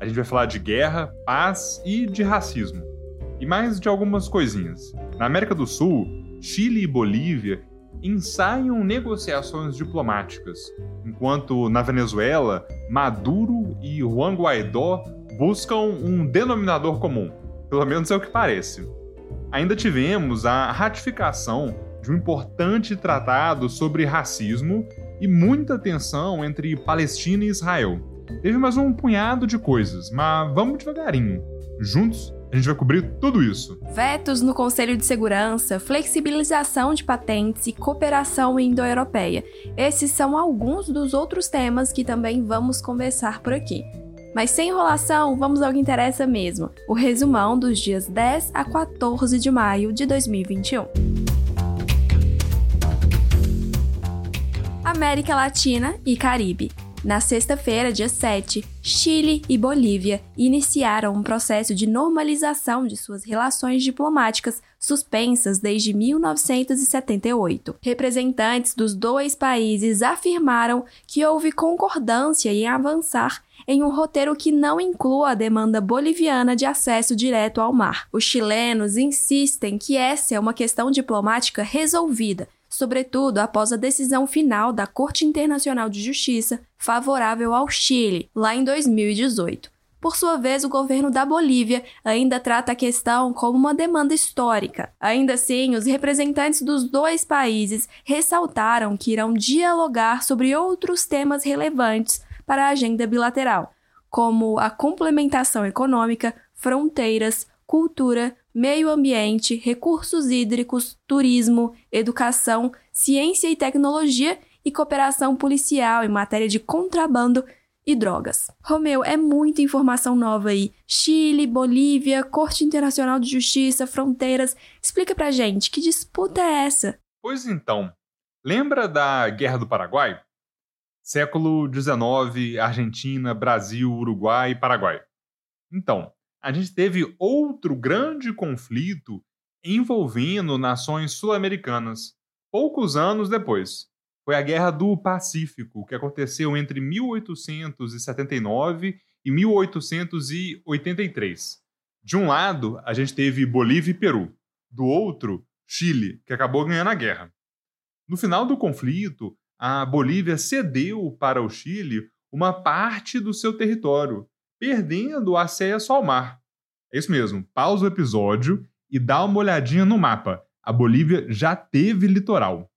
a gente vai falar de guerra, paz e de racismo. E mais de algumas coisinhas. Na América do Sul, Chile e Bolívia ensaiam negociações diplomáticas, enquanto na Venezuela, Maduro e Juan Guaidó buscam um denominador comum. Pelo menos é o que parece. Ainda tivemos a ratificação de um importante tratado sobre racismo e muita tensão entre Palestina e Israel Teve mais um punhado de coisas, mas vamos devagarinho. Juntos, a gente vai cobrir tudo isso. Vetos no Conselho de Segurança, flexibilização de patentes e cooperação indo-europeia. Esses são alguns dos outros temas que também vamos conversar por aqui. Mas sem enrolação, vamos ao que interessa mesmo: o resumão dos dias 10 a 14 de maio de 2021. América Latina e Caribe. Na sexta-feira, dia 7, Chile e Bolívia iniciaram um processo de normalização de suas relações diplomáticas suspensas desde 1978. Representantes dos dois países afirmaram que houve concordância em avançar em um roteiro que não inclua a demanda boliviana de acesso direto ao mar. Os chilenos insistem que essa é uma questão diplomática resolvida sobretudo após a decisão final da Corte Internacional de Justiça favorável ao Chile, lá em 2018. Por sua vez, o governo da Bolívia ainda trata a questão como uma demanda histórica. Ainda assim, os representantes dos dois países ressaltaram que irão dialogar sobre outros temas relevantes para a agenda bilateral, como a complementação econômica, fronteiras, cultura, meio ambiente, recursos hídricos, turismo, educação, ciência e tecnologia e cooperação policial em matéria de contrabando e drogas. Romeu, é muita informação nova aí. Chile, Bolívia, Corte Internacional de Justiça, fronteiras. Explica pra gente, que disputa é essa? Pois então, lembra da Guerra do Paraguai? Século XIX, Argentina, Brasil, Uruguai e Paraguai. Então, a gente teve outro grande conflito envolvendo nações sul-americanas, poucos anos depois. Foi a Guerra do Pacífico, que aconteceu entre 1879 e 1883. De um lado, a gente teve Bolívia e Peru. Do outro, Chile, que acabou ganhando a guerra. No final do conflito, a Bolívia cedeu para o Chile uma parte do seu território, perdendo acesso ao mar. É isso mesmo, pausa o episódio e dá uma olhadinha no mapa. A Bolívia já teve litoral.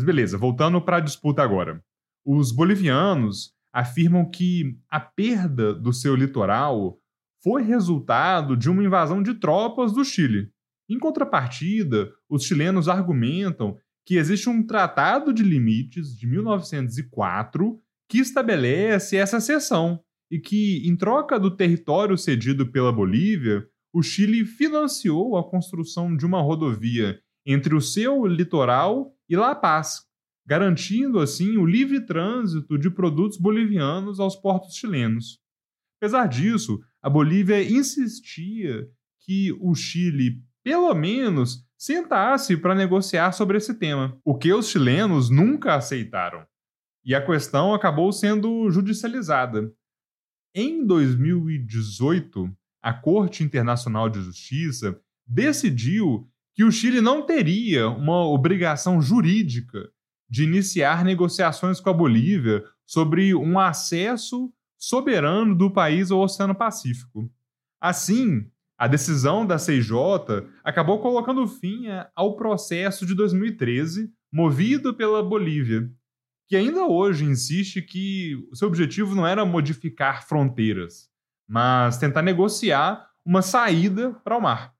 Mas beleza, voltando para a disputa agora. Os bolivianos afirmam que a perda do seu litoral foi resultado de uma invasão de tropas do Chile. Em contrapartida, os chilenos argumentam que existe um Tratado de Limites de 1904 que estabelece essa seção e que, em troca do território cedido pela Bolívia, o Chile financiou a construção de uma rodovia entre o seu litoral e La Paz, garantindo assim o livre trânsito de produtos bolivianos aos portos chilenos. Apesar disso, a Bolívia insistia que o Chile, pelo menos, sentasse para negociar sobre esse tema, o que os chilenos nunca aceitaram. E a questão acabou sendo judicializada, em 2018, a Corte Internacional de Justiça decidiu que o Chile não teria uma obrigação jurídica de iniciar negociações com a Bolívia sobre um acesso soberano do país ao Oceano Pacífico. Assim, a decisão da CIJ acabou colocando fim ao processo de 2013 movido pela Bolívia, que ainda hoje insiste que o seu objetivo não era modificar fronteiras, mas tentar negociar uma saída para o mar.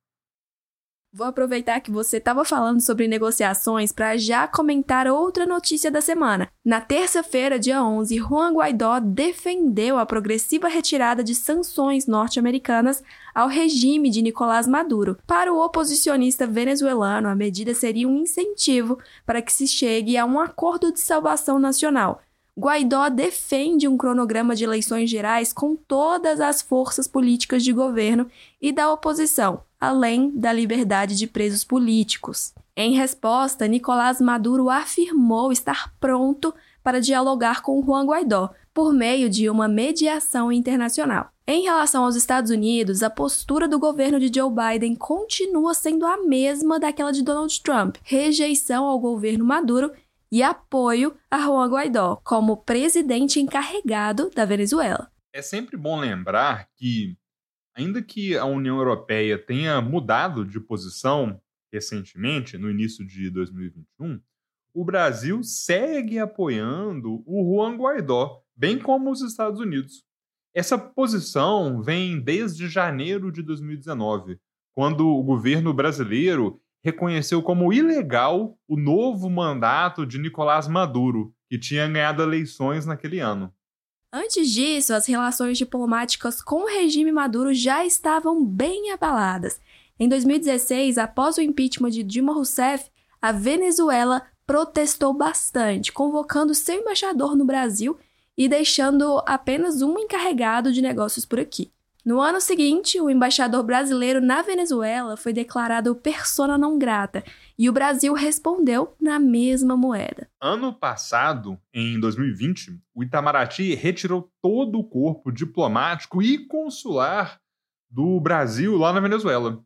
Vou aproveitar que você estava falando sobre negociações para já comentar outra notícia da semana. Na terça-feira, dia 11, Juan Guaidó defendeu a progressiva retirada de sanções norte-americanas ao regime de Nicolás Maduro. Para o oposicionista venezuelano, a medida seria um incentivo para que se chegue a um acordo de salvação nacional. Guaidó defende um cronograma de eleições gerais com todas as forças políticas de governo e da oposição, além da liberdade de presos políticos. Em resposta, Nicolás Maduro afirmou estar pronto para dialogar com Juan Guaidó por meio de uma mediação internacional. Em relação aos Estados Unidos, a postura do governo de Joe Biden continua sendo a mesma daquela de Donald Trump: rejeição ao governo Maduro e apoio a Juan Guaidó como presidente encarregado da Venezuela. É sempre bom lembrar que Ainda que a União Europeia tenha mudado de posição recentemente, no início de 2021, o Brasil segue apoiando o Juan Guaidó, bem como os Estados Unidos. Essa posição vem desde janeiro de 2019, quando o governo brasileiro reconheceu como ilegal o novo mandato de Nicolás Maduro, que tinha ganhado eleições naquele ano. Antes disso, as relações diplomáticas com o regime Maduro já estavam bem abaladas. Em 2016, após o impeachment de Dilma Rousseff, a Venezuela protestou bastante, convocando seu embaixador no Brasil e deixando apenas um encarregado de negócios por aqui. No ano seguinte, o embaixador brasileiro na Venezuela foi declarado persona não grata e o Brasil respondeu na mesma moeda. Ano passado, em 2020, o Itamaraty retirou todo o corpo diplomático e consular do Brasil lá na Venezuela.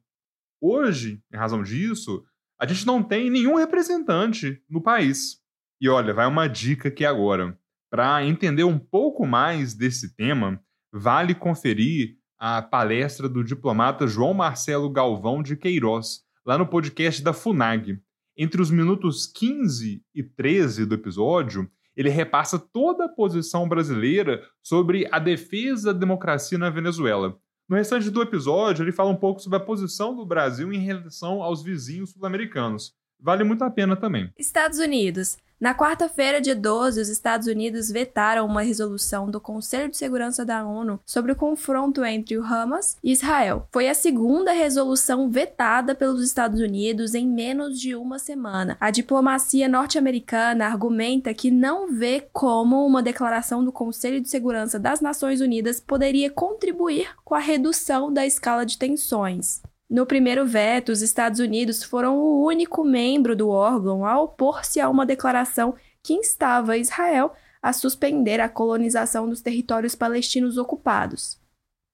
Hoje, em razão disso, a gente não tem nenhum representante no país. E olha, vai uma dica aqui agora. Para entender um pouco mais desse tema, vale conferir a palestra do diplomata João Marcelo Galvão de Queiroz, lá no podcast da FUNAG. Entre os minutos 15 e 13 do episódio, ele repassa toda a posição brasileira sobre a defesa da democracia na Venezuela. No restante do episódio, ele fala um pouco sobre a posição do Brasil em relação aos vizinhos sul-americanos. Vale muito a pena também. Estados Unidos. Na quarta-feira, dia 12, os Estados Unidos vetaram uma resolução do Conselho de Segurança da ONU sobre o confronto entre o Hamas e Israel. Foi a segunda resolução vetada pelos Estados Unidos em menos de uma semana. A diplomacia norte-americana argumenta que não vê como uma declaração do Conselho de Segurança das Nações Unidas poderia contribuir com a redução da escala de tensões. No primeiro veto, os Estados Unidos foram o único membro do órgão a opor-se a uma declaração que instava Israel a suspender a colonização dos territórios palestinos ocupados.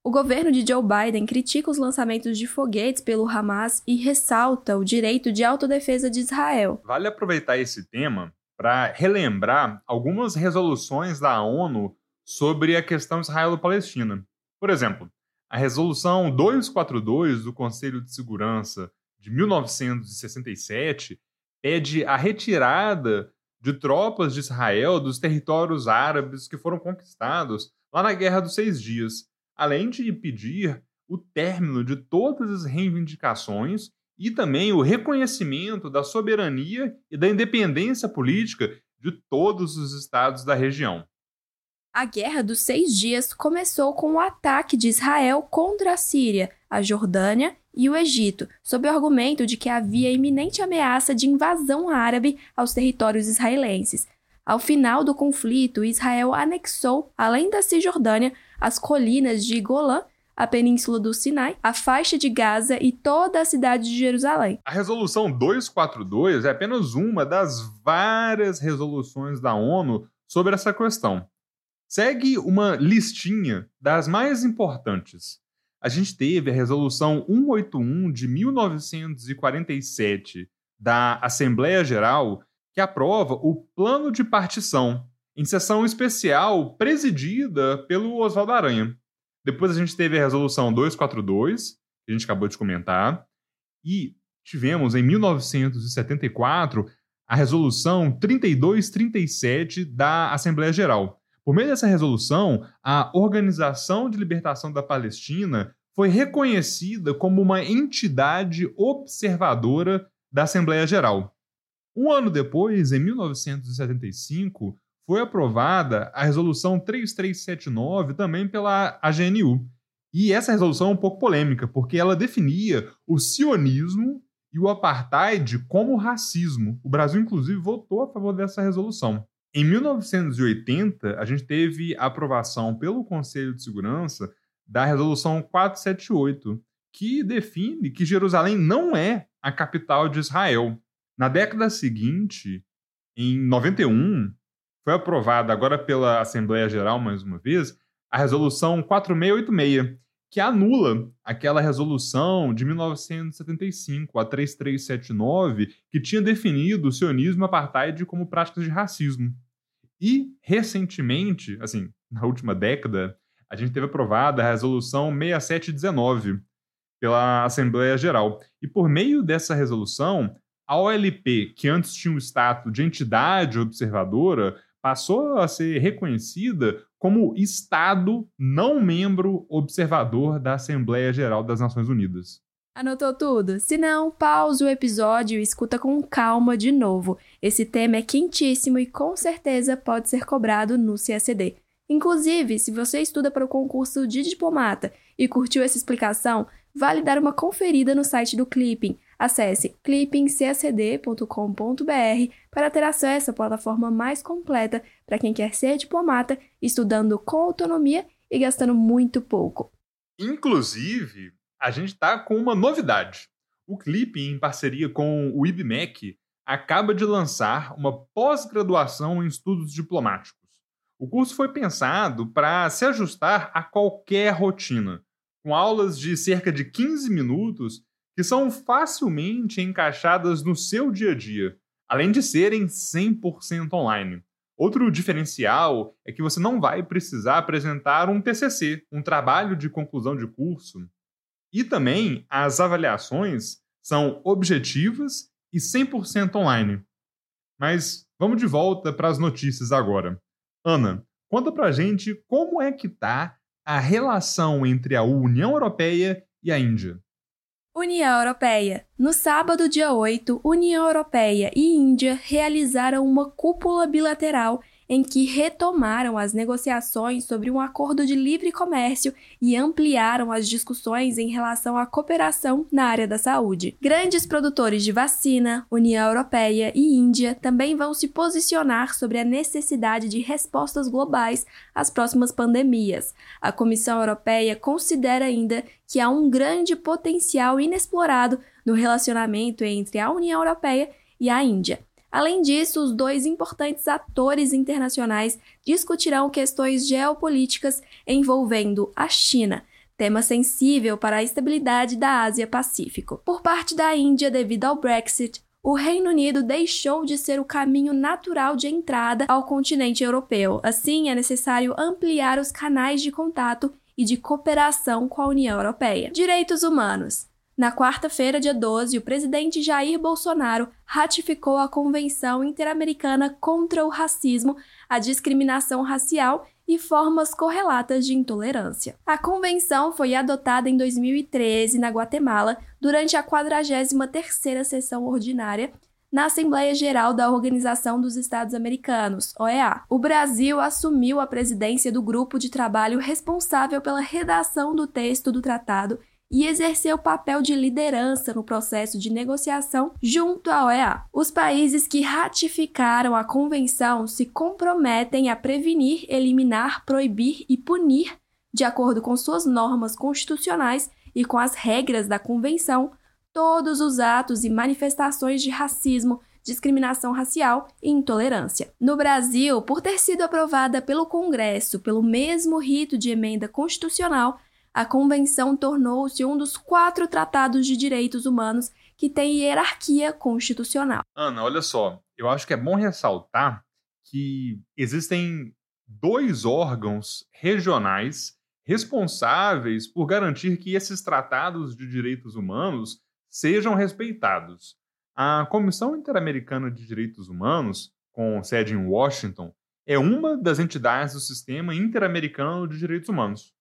O governo de Joe Biden critica os lançamentos de foguetes pelo Hamas e ressalta o direito de autodefesa de Israel. Vale aproveitar esse tema para relembrar algumas resoluções da ONU sobre a questão israelo-palestina. Por exemplo, a Resolução 242 do Conselho de Segurança de 1967 pede a retirada de tropas de Israel dos territórios árabes que foram conquistados lá na Guerra dos Seis Dias, além de pedir o término de todas as reivindicações e também o reconhecimento da soberania e da independência política de todos os estados da região. A Guerra dos Seis Dias começou com o ataque de Israel contra a Síria, a Jordânia e o Egito, sob o argumento de que havia iminente ameaça de invasão árabe aos territórios israelenses. Ao final do conflito, Israel anexou, além da Cisjordânia, as colinas de Golã, a península do Sinai, a faixa de Gaza e toda a cidade de Jerusalém. A resolução 242 é apenas uma das várias resoluções da ONU sobre essa questão. Segue uma listinha das mais importantes. A gente teve a Resolução 181 de 1947 da Assembleia Geral, que aprova o Plano de Partição, em sessão especial presidida pelo Oswaldo Aranha. Depois a gente teve a Resolução 242, que a gente acabou de comentar, e tivemos em 1974 a Resolução 3237 da Assembleia Geral. Por meio dessa resolução, a Organização de Libertação da Palestina foi reconhecida como uma entidade observadora da Assembleia Geral. Um ano depois, em 1975, foi aprovada a Resolução 3379 também pela AGNU. E essa resolução é um pouco polêmica, porque ela definia o sionismo e o apartheid como racismo. O Brasil, inclusive, votou a favor dessa resolução. Em 1980, a gente teve a aprovação pelo Conselho de Segurança da Resolução 478, que define que Jerusalém não é a capital de Israel. Na década seguinte, em 91, foi aprovada agora pela Assembleia Geral mais uma vez a resolução 4686, que anula aquela resolução de 1975, a 3379, que tinha definido o sionismo e apartheid como práticas de racismo. E recentemente, assim, na última década, a gente teve aprovada a resolução 6719 pela Assembleia Geral. E por meio dessa resolução, a OLP, que antes tinha o status de entidade observadora, passou a ser reconhecida como Estado não membro observador da Assembleia Geral das Nações Unidas. Anotou tudo? Se não, pause o episódio e escuta com calma de novo. Esse tema é quentíssimo e com certeza pode ser cobrado no CSD. Inclusive, se você estuda para o concurso de diplomata e curtiu essa explicação, vale dar uma conferida no site do Clipping. Acesse clippingcacd.com.br para ter acesso à plataforma mais completa para quem quer ser diplomata, estudando com autonomia e gastando muito pouco. Inclusive, a gente está com uma novidade. O Clipping, em parceria com o IBMEC, acaba de lançar uma pós-graduação em estudos diplomáticos. O curso foi pensado para se ajustar a qualquer rotina, com aulas de cerca de 15 minutos que são facilmente encaixadas no seu dia a dia, além de serem 100% online. Outro diferencial é que você não vai precisar apresentar um TCC, um trabalho de conclusão de curso. E também as avaliações são objetivas e 100% online. Mas vamos de volta para as notícias agora. Ana, conta pra gente como é que tá a relação entre a União Europeia e a Índia. União Europeia. No sábado, dia 8, União Europeia e Índia realizaram uma cúpula bilateral em que retomaram as negociações sobre um acordo de livre comércio e ampliaram as discussões em relação à cooperação na área da saúde. Grandes produtores de vacina, União Europeia e Índia também vão se posicionar sobre a necessidade de respostas globais às próximas pandemias. A Comissão Europeia considera ainda que há um grande potencial inexplorado no relacionamento entre a União Europeia e a Índia. Além disso, os dois importantes atores internacionais discutirão questões geopolíticas envolvendo a China, tema sensível para a estabilidade da Ásia-Pacífico. Por parte da Índia, devido ao Brexit, o Reino Unido deixou de ser o caminho natural de entrada ao continente europeu. Assim, é necessário ampliar os canais de contato e de cooperação com a União Europeia. Direitos humanos. Na quarta-feira, dia 12, o presidente Jair Bolsonaro ratificou a Convenção Interamericana contra o Racismo, a Discriminação Racial e Formas Correlatas de Intolerância. A convenção foi adotada em 2013 na Guatemala durante a 43ª sessão ordinária na Assembleia Geral da Organização dos Estados Americanos, OEA. O Brasil assumiu a presidência do grupo de trabalho responsável pela redação do texto do tratado e exerceu papel de liderança no processo de negociação junto à OEA. Os países que ratificaram a convenção se comprometem a prevenir, eliminar, proibir e punir, de acordo com suas normas constitucionais e com as regras da convenção, todos os atos e manifestações de racismo, discriminação racial e intolerância. No Brasil, por ter sido aprovada pelo Congresso pelo mesmo rito de emenda constitucional, a Convenção tornou-se um dos quatro tratados de direitos humanos que tem hierarquia constitucional. Ana, olha só, eu acho que é bom ressaltar que existem dois órgãos regionais responsáveis por garantir que esses tratados de direitos humanos sejam respeitados. A Comissão Interamericana de Direitos Humanos, com sede em Washington, é uma das entidades do Sistema Interamericano de Direitos Humanos.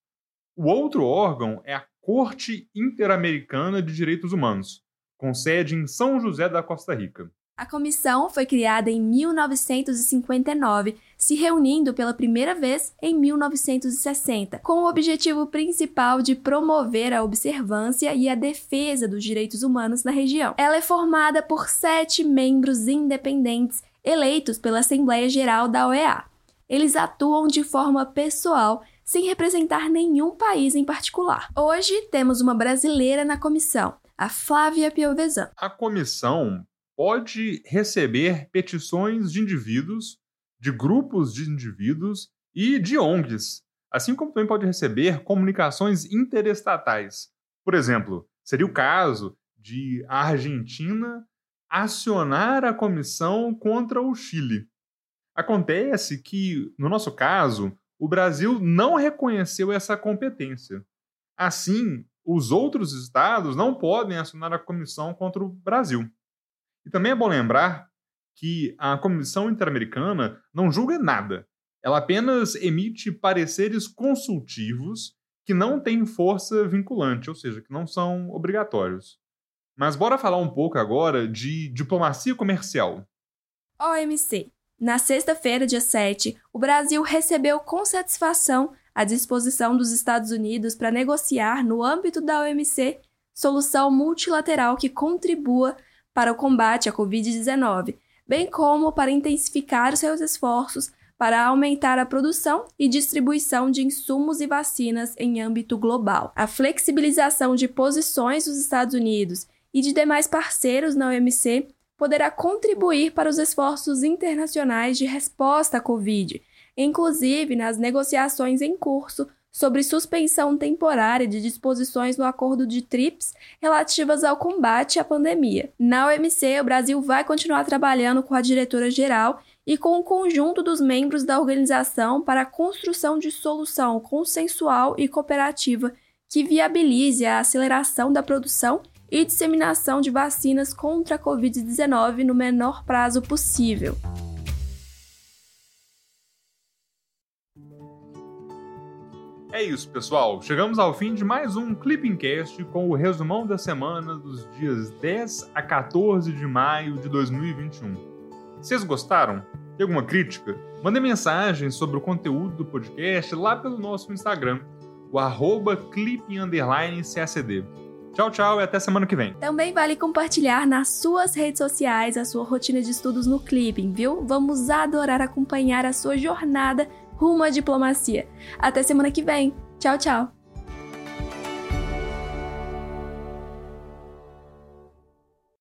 O outro órgão é a Corte Interamericana de Direitos Humanos, com sede em São José da Costa Rica. A comissão foi criada em 1959, se reunindo pela primeira vez em 1960, com o objetivo principal de promover a observância e a defesa dos direitos humanos na região. Ela é formada por sete membros independentes eleitos pela Assembleia Geral da OEA. Eles atuam de forma pessoal, sem representar nenhum país em particular. Hoje temos uma brasileira na comissão, a Flávia Piovesan. A comissão pode receber petições de indivíduos, de grupos de indivíduos e de ONGs, assim como também pode receber comunicações interestatais. Por exemplo, seria o caso de a Argentina acionar a comissão contra o Chile. Acontece que, no nosso caso, o Brasil não reconheceu essa competência. Assim, os outros estados não podem acionar a comissão contra o Brasil. E também é bom lembrar que a Comissão Interamericana não julga nada. Ela apenas emite pareceres consultivos que não têm força vinculante, ou seja, que não são obrigatórios. Mas bora falar um pouco agora de diplomacia comercial. OMC. Na sexta-feira, dia 7, o Brasil recebeu com satisfação a disposição dos Estados Unidos para negociar, no âmbito da OMC, solução multilateral que contribua para o combate à Covid-19, bem como para intensificar seus esforços para aumentar a produção e distribuição de insumos e vacinas em âmbito global. A flexibilização de posições dos Estados Unidos e de demais parceiros na OMC poderá contribuir para os esforços internacionais de resposta à Covid, inclusive nas negociações em curso sobre suspensão temporária de disposições no Acordo de TRIPS relativas ao combate à pandemia. Na OMC, o Brasil vai continuar trabalhando com a diretora-geral e com o conjunto dos membros da organização para a construção de solução consensual e cooperativa que viabilize a aceleração da produção e disseminação de vacinas contra a Covid-19 no menor prazo possível. É isso, pessoal. Chegamos ao fim de mais um Clipping Cast com o resumão da semana dos dias 10 a 14 de maio de 2021. Vocês gostaram? Tem alguma crítica? Mande mensagem sobre o conteúdo do podcast lá pelo nosso Instagram, o arroba clipping__cacd. Tchau, tchau e até semana que vem. Também vale compartilhar nas suas redes sociais a sua rotina de estudos no Clipping, viu? Vamos adorar acompanhar a sua jornada rumo à diplomacia. Até semana que vem. Tchau, tchau.